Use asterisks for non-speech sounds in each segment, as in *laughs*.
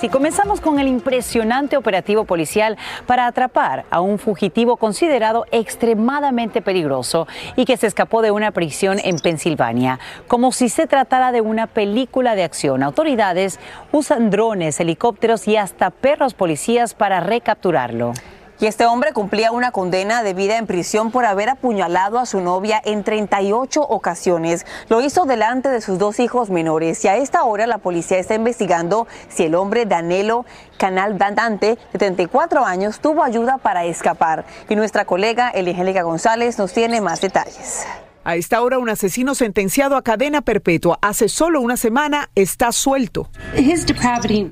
Si comenzamos con el impresionante operativo policial para atrapar a un fugitivo considerado extremadamente peligroso y que se escapó de una prisión en Pensilvania, como si se tratara de una película de acción. Autoridades usan drones, helicópteros y hasta perros policías para recapturarlo. Y este hombre cumplía una condena de vida en prisión por haber apuñalado a su novia en 38 ocasiones. Lo hizo delante de sus dos hijos menores y a esta hora la policía está investigando si el hombre Danelo Canal Dante, de 34 años, tuvo ayuda para escapar. Y nuestra colega Eligélica González nos tiene más detalles. A esta hora, un asesino sentenciado a cadena perpetua hace solo una semana está suelto.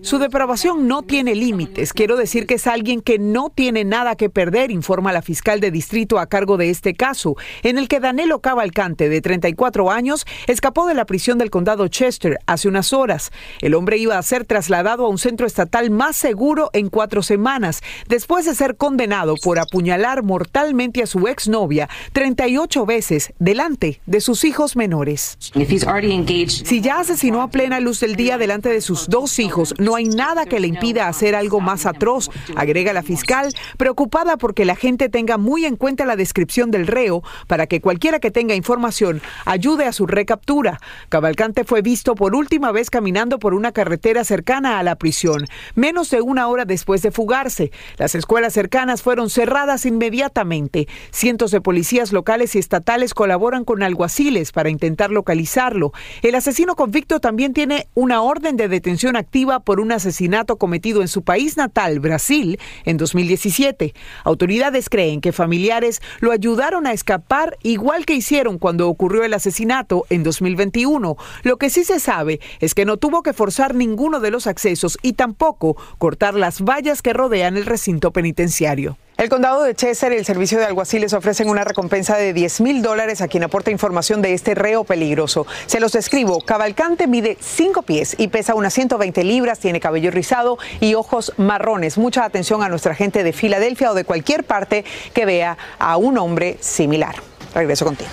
Su depravación no tiene límites. Quiero decir que es alguien que no tiene nada que perder, informa la fiscal de distrito a cargo de este caso, en el que Danilo Cavalcante, de 34 años, escapó de la prisión del condado Chester hace unas horas. El hombre iba a ser trasladado a un centro estatal más seguro en cuatro semanas, después de ser condenado por apuñalar mortalmente a su exnovia 38 veces delante de sus hijos menores. Si ya asesinó a plena luz del día delante de sus dos hijos, no hay nada que le impida hacer algo más atroz, agrega la fiscal, preocupada porque la gente tenga muy en cuenta la descripción del reo para que cualquiera que tenga información ayude a su recaptura. Cavalcante fue visto por última vez caminando por una carretera cercana a la prisión, menos de una hora después de fugarse. Las escuelas cercanas fueron cerradas inmediatamente. Cientos de policías locales y estatales colaboran con alguaciles para intentar localizarlo. El asesino convicto también tiene una orden de detención activa por un asesinato cometido en su país natal, Brasil, en 2017. Autoridades creen que familiares lo ayudaron a escapar igual que hicieron cuando ocurrió el asesinato en 2021. Lo que sí se sabe es que no tuvo que forzar ninguno de los accesos y tampoco cortar las vallas que rodean el recinto penitenciario. El condado de Chester y el servicio de alguaciles ofrecen una recompensa de 10 mil dólares a quien aporta información de este reo peligroso. Se los describo. Cavalcante mide 5 pies y pesa unas 120 libras, tiene cabello rizado y ojos marrones. Mucha atención a nuestra gente de Filadelfia o de cualquier parte que vea a un hombre similar. Regreso contigo.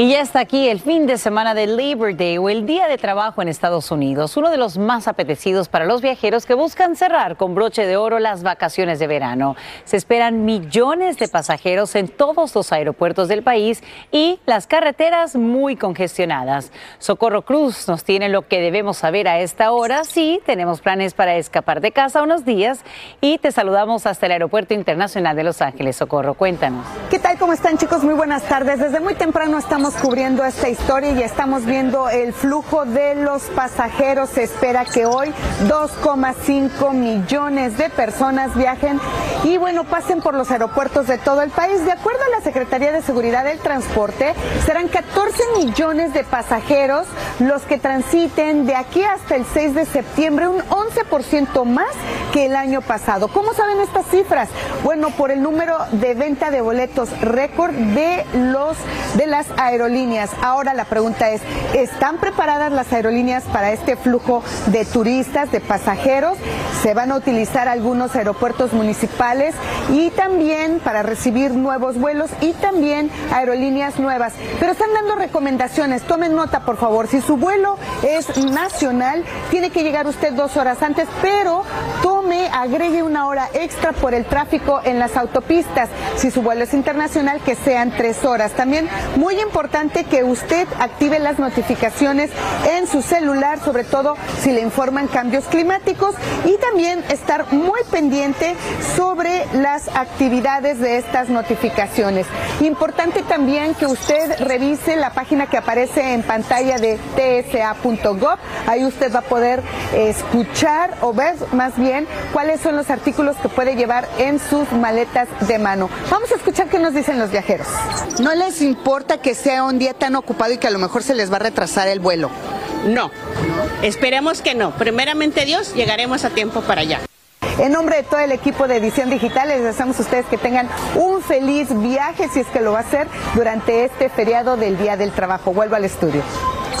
Y ya está aquí el fin de semana de Labor Day o el Día de Trabajo en Estados Unidos, uno de los más apetecidos para los viajeros que buscan cerrar con broche de oro las vacaciones de verano. Se esperan millones de pasajeros en todos los aeropuertos del país y las carreteras muy congestionadas. Socorro Cruz nos tiene lo que debemos saber a esta hora. Sí, tenemos planes para escapar de casa unos días y te saludamos hasta el Aeropuerto Internacional de Los Ángeles. Socorro, cuéntanos. ¿Qué tal? ¿Cómo están chicos? Muy buenas tardes. Desde muy temprano estamos cubriendo esta historia y estamos viendo el flujo de los pasajeros. Se espera que hoy 2,5 millones de personas viajen y bueno, pasen por los aeropuertos de todo el país. De acuerdo a la Secretaría de Seguridad del Transporte, serán 14 millones de pasajeros los que transiten de aquí hasta el 6 de septiembre, un 11% más que el año pasado. ¿Cómo saben estas cifras? Bueno, por el número de venta de boletos récord de los de las aerolíneas. Ahora la pregunta es, ¿están preparadas las aerolíneas para este flujo de turistas, de pasajeros? Se van a utilizar algunos aeropuertos municipales y también para recibir nuevos vuelos y también aerolíneas nuevas. Pero están dando recomendaciones. Tomen nota, por favor. Si su vuelo es nacional, tiene que llegar usted dos horas antes, pero tome, agregue una hora extra por el tráfico en las autopistas. Si su vuelo es internacional, que sean tres horas. También muy importante que usted active las notificaciones en su celular, sobre todo si le informan cambios climáticos y también estar muy pendiente sobre las actividades de estas notificaciones. Importante también que usted revise la página que aparece en pantalla de tsa.gov. Ahí usted va a poder escuchar o ver más bien cuáles son los artículos que puede llevar en sus maletas de mano. Vamos a escuchar qué nos dicen los viajeros. ¿No les importa que sea un día tan ocupado y que a lo mejor se les va a retrasar el vuelo? No, esperemos que no. Primeramente Dios, llegaremos a tiempo para allá. En nombre de todo el equipo de Edición Digital, les deseamos a ustedes que tengan un feliz viaje, si es que lo va a hacer, durante este feriado del Día del Trabajo. Vuelvo al estudio.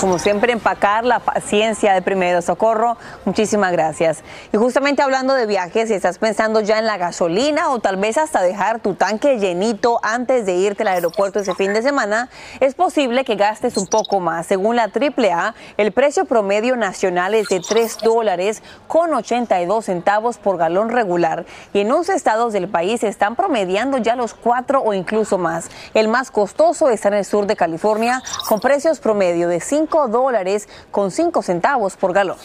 Como siempre, empacar la paciencia de primero socorro. Muchísimas gracias. Y justamente hablando de viajes, si estás pensando ya en la gasolina o tal vez hasta dejar tu tanque llenito antes de irte al aeropuerto ese fin de semana, es posible que gastes un poco más. Según la AAA, el precio promedio nacional es de 3 dólares con 82 centavos por galón regular y en 11 estados del país están promediando ya los 4 o incluso más. El más costoso está en el sur de California con precios promedio de 5 dólares con 5 centavos por galón.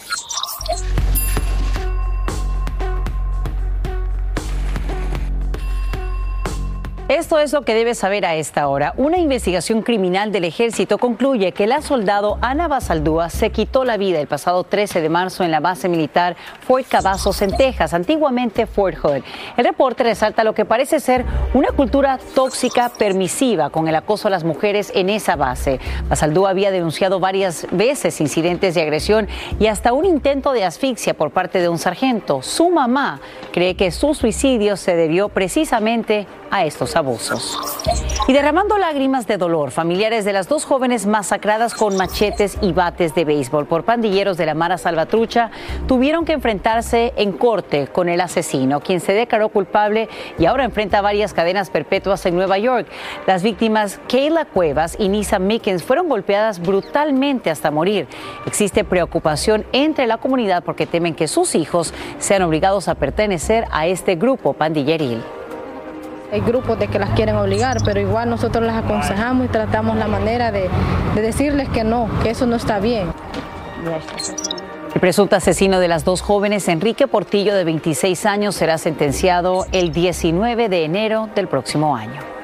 Esto es lo que debes saber a esta hora. Una investigación criminal del ejército concluye que la soldado Ana Basaldúa se quitó la vida el pasado 13 de marzo en la base militar Fort Cavazos en Texas, antiguamente Fort Hood. El reporte resalta lo que parece ser una cultura tóxica permisiva con el acoso a las mujeres en esa base. Basaldúa había denunciado varias veces incidentes de agresión y hasta un intento de asfixia por parte de un sargento. Su mamá cree que su suicidio se debió precisamente a estos abusos. Y derramando lágrimas de dolor, familiares de las dos jóvenes masacradas con machetes y bates de béisbol por pandilleros de la Mara Salvatrucha tuvieron que enfrentarse en corte con el asesino, quien se declaró culpable y ahora enfrenta varias cadenas perpetuas en Nueva York. Las víctimas Kayla Cuevas y Nisa Mickens fueron golpeadas brutalmente hasta morir. Existe preocupación entre la comunidad porque temen que sus hijos sean obligados a pertenecer a este grupo pandilleril. Hay grupos de que las quieren obligar, pero igual nosotros las aconsejamos y tratamos la manera de, de decirles que no, que eso no está bien. El presunto asesino de las dos jóvenes, Enrique Portillo, de 26 años, será sentenciado el 19 de enero del próximo año.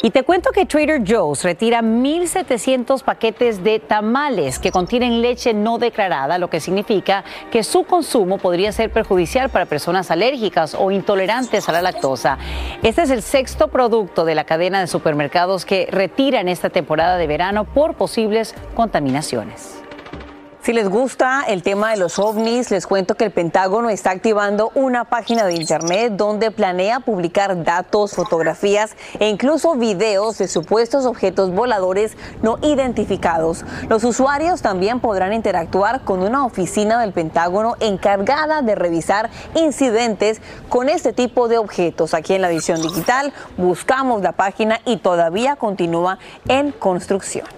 Y te cuento que Trader Joe's retira 1.700 paquetes de tamales que contienen leche no declarada, lo que significa que su consumo podría ser perjudicial para personas alérgicas o intolerantes a la lactosa. Este es el sexto producto de la cadena de supermercados que retira en esta temporada de verano por posibles contaminaciones. Si les gusta el tema de los ovnis, les cuento que el Pentágono está activando una página de internet donde planea publicar datos, fotografías e incluso videos de supuestos objetos voladores no identificados. Los usuarios también podrán interactuar con una oficina del Pentágono encargada de revisar incidentes con este tipo de objetos. Aquí en la edición digital buscamos la página y todavía continúa en construcción.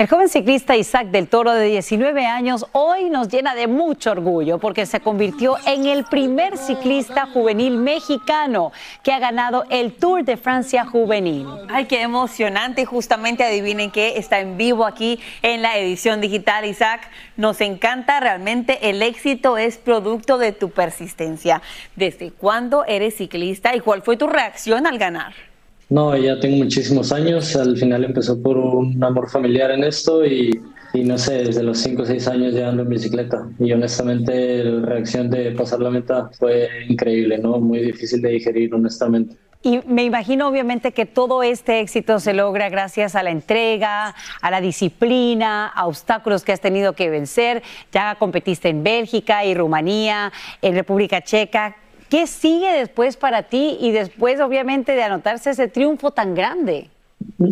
El joven ciclista Isaac del Toro de 19 años hoy nos llena de mucho orgullo porque se convirtió en el primer ciclista juvenil mexicano que ha ganado el Tour de Francia juvenil. Ay, qué emocionante. Justamente adivinen que está en vivo aquí en la edición digital. Isaac, nos encanta realmente. El éxito es producto de tu persistencia. ¿Desde cuándo eres ciclista y cuál fue tu reacción al ganar? No, ya tengo muchísimos años. Al final empezó por un amor familiar en esto y, no sé, desde los 5 o 6 años ya ando en bicicleta. Y honestamente la reacción de pasar la meta fue increíble, ¿no? Muy difícil de digerir, honestamente. Y me imagino obviamente que todo este éxito se logra gracias a la entrega, a la disciplina, a obstáculos que has tenido que vencer. Ya competiste en Bélgica y Rumanía, en República Checa. ¿Qué sigue después para ti y después obviamente de anotarse ese triunfo tan grande?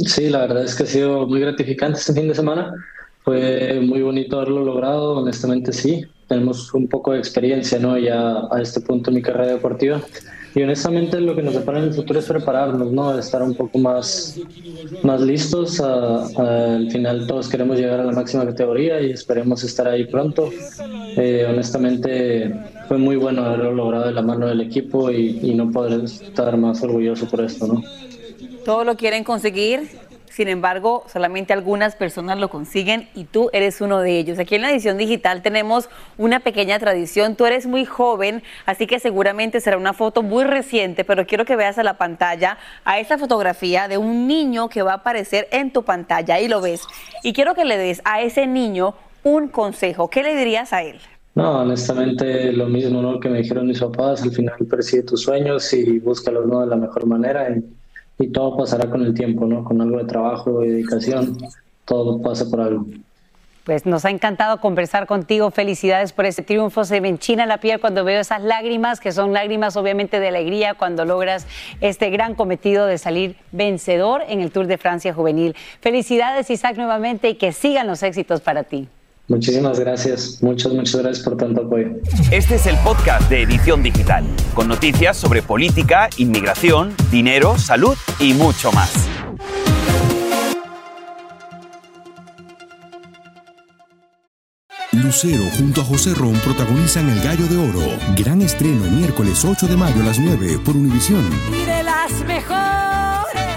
Sí, la verdad es que ha sido muy gratificante este fin de semana. Fue muy bonito haberlo logrado, honestamente sí. Tenemos un poco de experiencia ¿no? ya a este punto en mi carrera deportiva. Y honestamente lo que nos depara en el futuro es prepararnos, ¿no? Estar un poco más, más listos. al final todos queremos llegar a la máxima categoría y esperemos estar ahí pronto. Eh, honestamente fue muy bueno haberlo logrado de la mano del equipo y, no poder estar más orgulloso por esto, ¿no? Todo lo quieren conseguir, sin embargo, solamente algunas personas lo consiguen y tú eres uno de ellos. Aquí en la edición digital tenemos una pequeña tradición. Tú eres muy joven, así que seguramente será una foto muy reciente, pero quiero que veas a la pantalla a esta fotografía de un niño que va a aparecer en tu pantalla y lo ves. Y quiero que le des a ese niño un consejo. ¿Qué le dirías a él? No, honestamente lo mismo ¿no? que me dijeron mis papás, al final persigue tus sueños y búscalos ¿no? de la mejor manera y todo pasará con el tiempo, ¿no? Con algo de trabajo y dedicación, todo pasa por algo. Pues nos ha encantado conversar contigo. Felicidades por ese triunfo. Se me enchina la piel cuando veo esas lágrimas, que son lágrimas obviamente de alegría cuando logras este gran cometido de salir vencedor en el Tour de Francia Juvenil. Felicidades Isaac nuevamente y que sigan los éxitos para ti. Muchísimas gracias, muchas, muchas gracias por tanto apoyo. Este es el podcast de Edición Digital, con noticias sobre política, inmigración, dinero, salud y mucho más. Lucero junto a José Ron protagonizan El Gallo de Oro. Gran estreno miércoles 8 de mayo a las 9 por Univisión. Y de las mejores.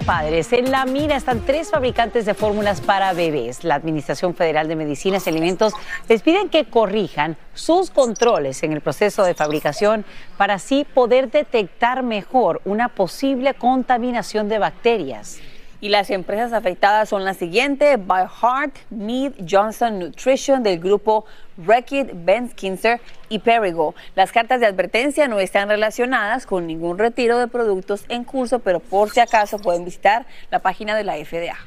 Padres, en la mira están tres fabricantes de fórmulas para bebés. La Administración Federal de Medicinas y Alimentos les piden que corrijan sus controles en el proceso de fabricación para así poder detectar mejor una posible contaminación de bacterias. Y las empresas afectadas son las siguientes: By Heart, Mead Johnson Nutrition del grupo Reckitt Benskinser y Perigo. Las cartas de advertencia no están relacionadas con ningún retiro de productos en curso, pero por si acaso pueden visitar la página de la FDA.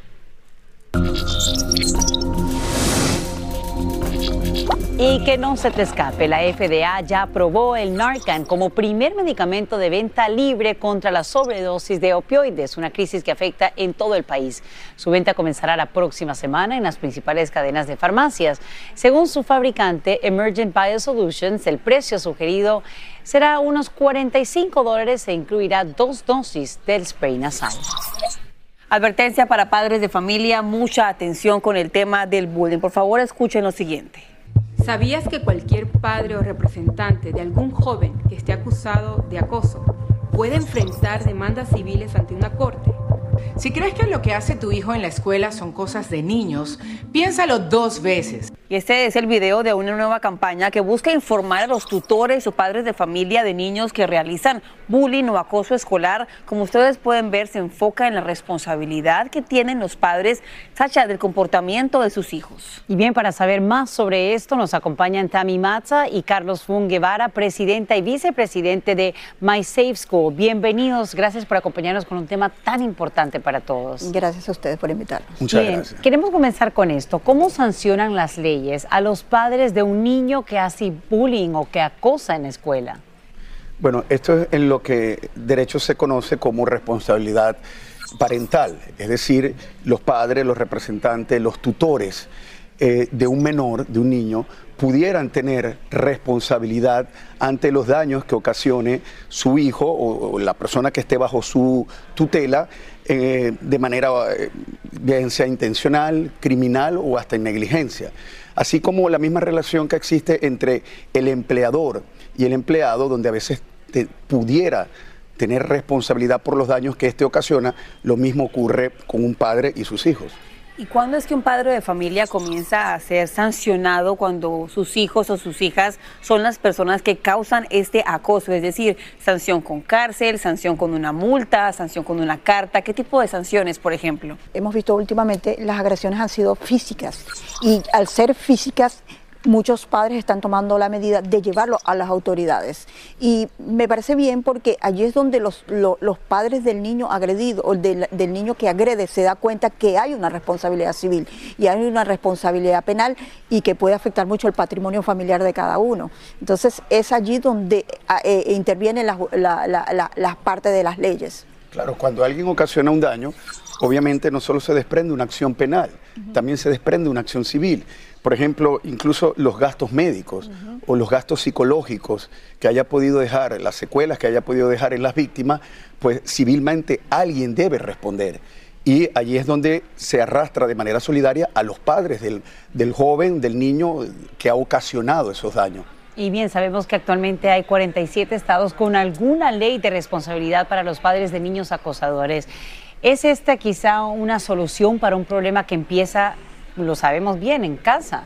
Y que no se te escape, la FDA ya aprobó el Narcan como primer medicamento de venta libre contra la sobredosis de opioides, una crisis que afecta en todo el país. Su venta comenzará la próxima semana en las principales cadenas de farmacias. Según su fabricante, Emergent Biosolutions, el precio sugerido será unos 45 dólares e incluirá dos dosis del spray nasal. Advertencia para padres de familia, mucha atención con el tema del bullying. Por favor, escuchen lo siguiente. ¿Sabías que cualquier padre o representante de algún joven que esté acusado de acoso puede enfrentar demandas civiles ante una corte? Si crees que lo que hace tu hijo en la escuela son cosas de niños, piénsalo dos veces. Y este es el video de una nueva campaña que busca informar a los tutores o padres de familia de niños que realizan bullying o acoso escolar. Como ustedes pueden ver, se enfoca en la responsabilidad que tienen los padres, Sacha, del comportamiento de sus hijos. Y bien, para saber más sobre esto, nos acompañan Tami Matza y Carlos Fun Guevara, presidenta y vicepresidente de My Safe School. Bienvenidos, gracias por acompañarnos con un tema tan importante para todos. Gracias a ustedes por invitarnos. Muchas gracias. Queremos comenzar con esto. ¿Cómo sancionan las leyes? A los padres de un niño que hace bullying o que acosa en la escuela? Bueno, esto es en lo que derecho se conoce como responsabilidad parental, es decir, los padres, los representantes, los tutores eh, de un menor, de un niño, pudieran tener responsabilidad ante los daños que ocasione su hijo o, la persona que esté bajo su tutela eh, de manera, eh, bien sea intencional, criminal o hasta en negligencia así como la misma relación que existe entre el empleador y el empleado, donde a veces pudiera tener responsabilidad por los daños que éste ocasiona, lo mismo ocurre con un padre y sus hijos. ¿Y cuándo es que un padre de familia comienza a ser sancionado cuando sus hijos o sus hijas son las personas que causan este acoso? Es decir, sanción con cárcel, sanción con una multa, sanción con una carta. ¿Qué tipo de sanciones, por ejemplo? Hemos visto últimamente las agresiones han sido físicas y al ser físicas muchos padres están tomando la medida de llevarlo a las autoridades. Y me parece bien porque allí es donde los, los padres del niño agredido o del, del, niño que agrede se da cuenta que hay una responsabilidad civil y hay una responsabilidad penal y que puede afectar mucho el patrimonio familiar de cada uno. Entonces es allí donde eh, intervienen las, las partes de las leyes. Claro, cuando alguien ocasiona un daño, obviamente no solo se desprende una acción penal, también se desprende una acción civil. Por ejemplo, incluso los gastos médicos o los gastos psicológicos que haya podido dejar, las secuelas que haya podido dejar en las víctimas, pues civilmente alguien debe responder. Y allí es donde se arrastra de manera solidaria a los padres del, del joven, del niño que ha ocasionado esos daños. Y bien, sabemos que actualmente hay 47 estados con alguna ley de responsabilidad para los padres de niños acosadores. ¿Es esta quizá una solución para un problema que empieza, lo sabemos bien, en casa?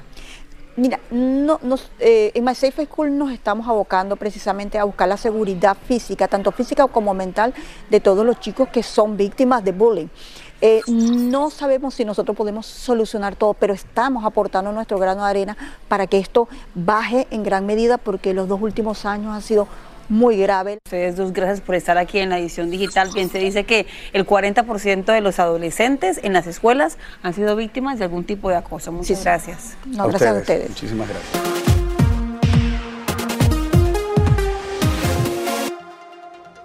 Mira, no, nos, eh, en My Safe School nos estamos abocando precisamente a buscar la seguridad física, tanto física como mental, de todos los chicos que son víctimas de bullying. Eh, no sabemos si nosotros podemos solucionar todo, pero estamos aportando nuestro grano de arena para que esto baje en gran medida porque los dos últimos años han sido muy grave. Ustedes dos, gracias por estar aquí en la edición digital. Bien, se dice que el 40% de los adolescentes en las escuelas han sido víctimas de algún tipo de acoso. Muchas gracias. gracias a ustedes. Muchísimas gracias.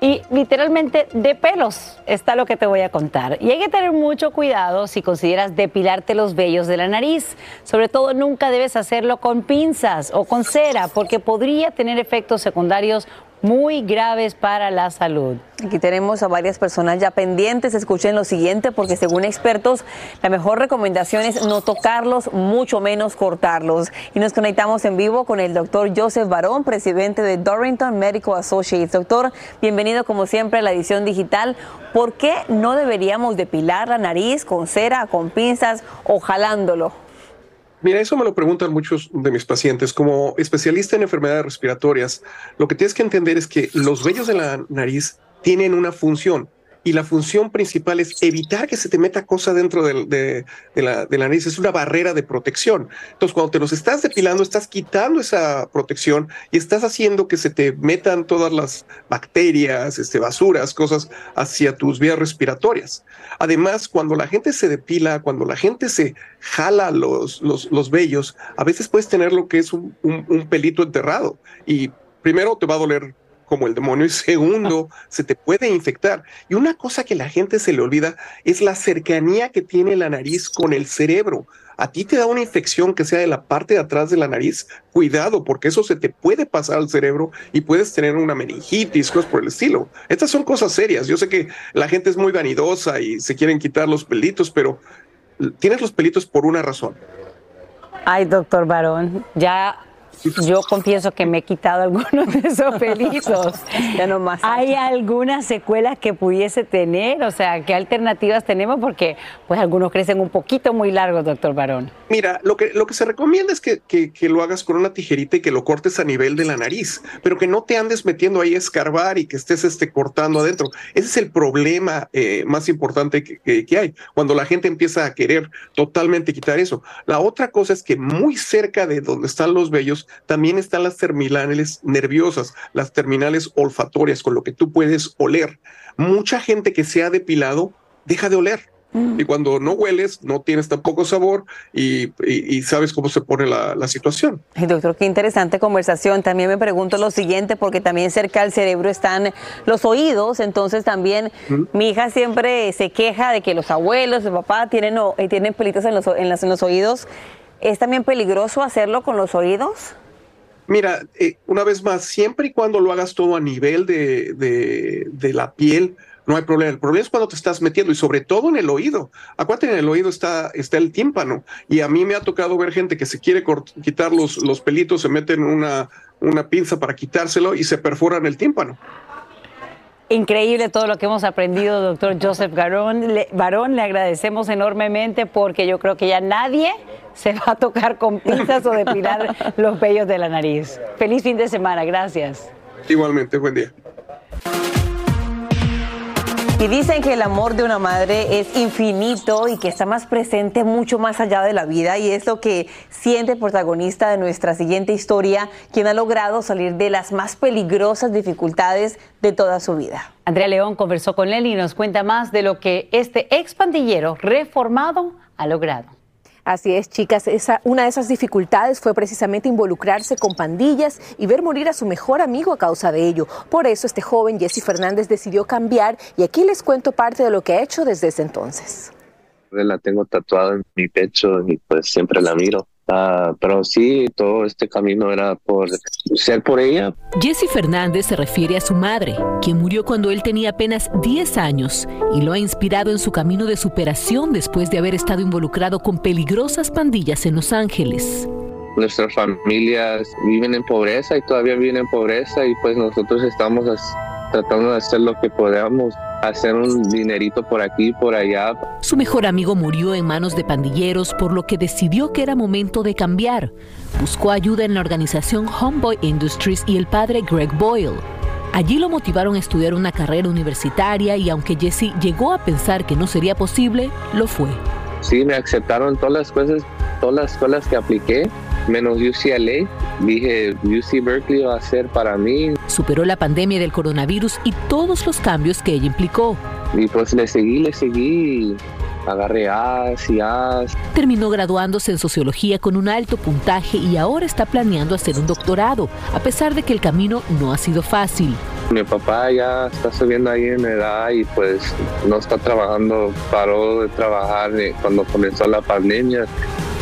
Y literalmente de pelos está lo que te voy a contar. Y hay que tener mucho cuidado si consideras depilarte los vellos de la nariz. Sobre todo nunca debes hacerlo con pinzas o con cera porque podría tener efectos secundarios muy graves para la salud. Aquí tenemos a varias personas ya pendientes. Escuchen lo siguiente, porque según expertos, la mejor recomendación es no tocarlos, mucho menos cortarlos. Y nos conectamos en vivo con el doctor Joseph Barón, presidente de Dorrington Medical Associates. Doctor, bienvenido como siempre a la edición digital. ¿Por qué no deberíamos depilar la nariz con cera, con pinzas o jalándolo? Mira, eso me lo preguntan muchos de mis pacientes. Como especialista en enfermedades respiratorias, lo que tienes que entender es que los vellos de la nariz tienen una función y la función principal es evitar que se te meta cosa dentro de, la, nariz. Es una barrera de protección. Entonces, cuando te los estás depilando, estás quitando esa protección y estás haciendo que se te metan todas las bacterias, este, basuras, cosas hacia tus vías respiratorias. Además, cuando la gente se depila, cuando la gente se jala los, los, vellos, a veces puedes tener lo que es un, un pelito enterrado y primero te va a doler como el demonio y segundo, se te puede infectar. Y una cosa que la gente se le olvida es la cercanía que tiene la nariz con el cerebro. A ti te da una infección que sea de la parte de atrás de la nariz, cuidado, porque eso se te puede pasar al cerebro y puedes tener una meningitis, cosas por el estilo. Estas son cosas serias. Yo sé que la gente es muy vanidosa y se quieren quitar los pelitos, pero tienes los pelitos por una razón. Ay, doctor Barón, ya yo confieso que me he quitado algunos de esos pelitos. *laughs* ya no más. ¿Hay alguna secuela que pudiese tener? O sea, ¿qué alternativas tenemos? Porque pues algunos crecen un poquito muy largos, doctor Barón. Mira, lo que, lo que se recomienda es que, que, lo hagas con una tijerita y que lo cortes a nivel de la nariz, pero que no te andes metiendo ahí a escarbar y que estés este, cortando adentro. Ese es el problema eh, más importante que, que hay, cuando la gente empieza a querer totalmente quitar eso. La otra cosa es que muy cerca de donde están los vellos, también están las terminales nerviosas, las terminales olfatorias, con lo que tú puedes oler. Mucha gente que se ha depilado deja de oler. Mm. Y cuando no hueles, no tienes tampoco sabor y, sabes cómo se pone la, situación. doctor, qué interesante conversación. También me pregunto lo siguiente, porque también cerca del cerebro están los oídos. Entonces también mi hija siempre se queja de que los abuelos, el papá tienen, eh, tienen pelitos en los, en, en los oídos. ¿Es también peligroso hacerlo con los oídos? Mira, eh, una vez más, siempre y cuando lo hagas todo a nivel de, la piel, no hay problema. El problema es cuando te estás metiendo y sobre todo en el oído. Acuérdate, en el oído está, está el tímpano. Y a mí me ha tocado ver gente que se quiere quitar los, los pelitos, se meten una, una pinza para quitárselo y se perforan el tímpano. Increíble todo lo que hemos aprendido, doctor Joseph Garón. Le, Barón, le agradecemos enormemente porque yo creo que ya nadie se va a tocar con pinzas o depilar *laughs* los vellos de la nariz. Feliz fin de semana, gracias. Igualmente, buen día. Y dicen que el amor de una madre es infinito y que está más presente mucho más allá de la vida y es lo que siente el protagonista de nuestra siguiente historia, quien ha logrado salir de las más peligrosas dificultades de toda su vida. Andrea León conversó con él y nos cuenta más de lo que este ex pandillero reformado ha logrado. Así es, chicas. Esa, una de esas dificultades fue precisamente involucrarse con pandillas y ver morir a su mejor amigo a causa de ello. Por eso este joven Jesse Fernández decidió cambiar y aquí les cuento parte de lo que ha hecho desde ese entonces. La tengo tatuada en mi pecho y pues siempre la miro. Ah, pero sí, todo este camino era por ser por ella. Jesse Fernández se refiere a su madre, quien murió cuando él tenía apenas 10 años y lo ha inspirado en su camino de superación después de haber estado involucrado con peligrosas pandillas en Los Ángeles. Nuestras familias viven en pobreza y todavía viven en pobreza y pues nosotros estamos tratando de hacer lo que podamos hacer un dinerito por aquí, por allá. Su mejor amigo murió en manos de pandilleros, por lo que decidió que era momento de cambiar. Buscó ayuda en la organización Homeboy Industries y el padre Greg Boyle. Allí lo motivaron a estudiar una carrera universitaria y aunque Jesse llegó a pensar que no sería posible, lo fue. Sí, me aceptaron todas las cosas, todas las escuelas que apliqué menos UCLA. Dije, UC Berkeley va a ser para mí. Superó la pandemia del coronavirus y todos los cambios que ella implicó. Y pues le seguí, le seguí. Agarré A's y A's. Terminó graduándose en sociología con un alto puntaje y ahora está planeando hacer un doctorado, a pesar de que el camino no ha sido fácil. Mi papá ya está subiendo ahí en edad y pues no está trabajando, paró de trabajar cuando comenzó la pandemia.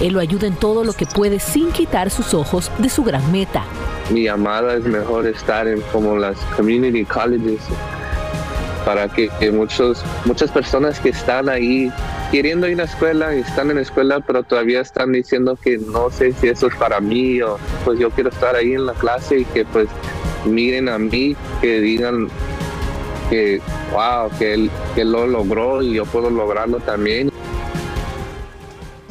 Él lo ayuda en todo lo que puede sin quitar sus ojos de su gran meta. Mi llamada es mejor estar en como las community colleges para que, muchos, muchas personas que están ahí queriendo ir a la escuela y están en la escuela pero todavía están diciendo que no sé si eso es para mí o pues yo quiero estar ahí en la clase y que pues miren a mí, que digan que wow, que él, que lo logró y yo puedo lograrlo también.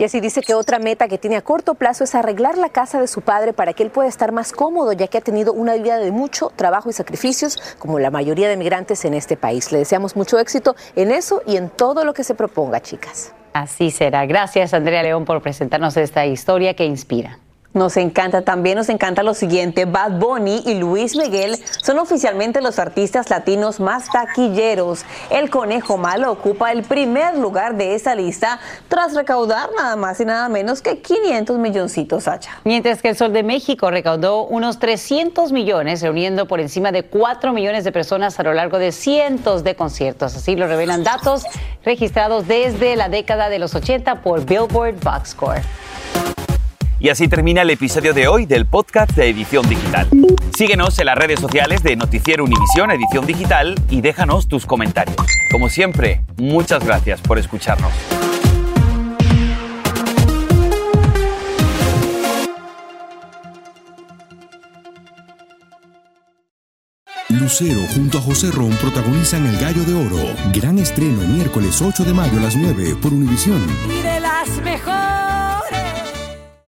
Y así dice que otra meta que tiene a corto plazo es arreglar la casa de su padre para que él pueda estar más cómodo, ya que ha tenido una vida de mucho trabajo y sacrificios, como la mayoría de migrantes en este país. Le deseamos mucho éxito en eso y en todo lo que se proponga, chicas. Así será. Gracias, Andrea León, por presentarnos esta historia que inspira. Nos encanta, también nos encanta lo siguiente, Bad Bunny y Luis Miguel son oficialmente los artistas latinos más taquilleros. El Conejo Malo ocupa el primer lugar de esa lista tras recaudar nada más y nada menos que 500 milloncitos, Sacha. Mientras que el Sol de México recaudó unos 300 millones, reuniendo por encima de 4 millones de personas a lo largo de cientos de conciertos. Así lo revelan datos registrados desde la década de los 80 por Billboard Box Score. Y así termina el episodio de hoy del podcast de Edición Digital. Síguenos en las redes sociales de Noticiero Univisión Edición Digital y déjanos tus comentarios. Como siempre, muchas gracias por escucharnos. Lucero junto a José Ron protagonizan El Gallo de Oro. Gran estreno miércoles 8 de mayo a las 9 por Univisión. Y de las mejores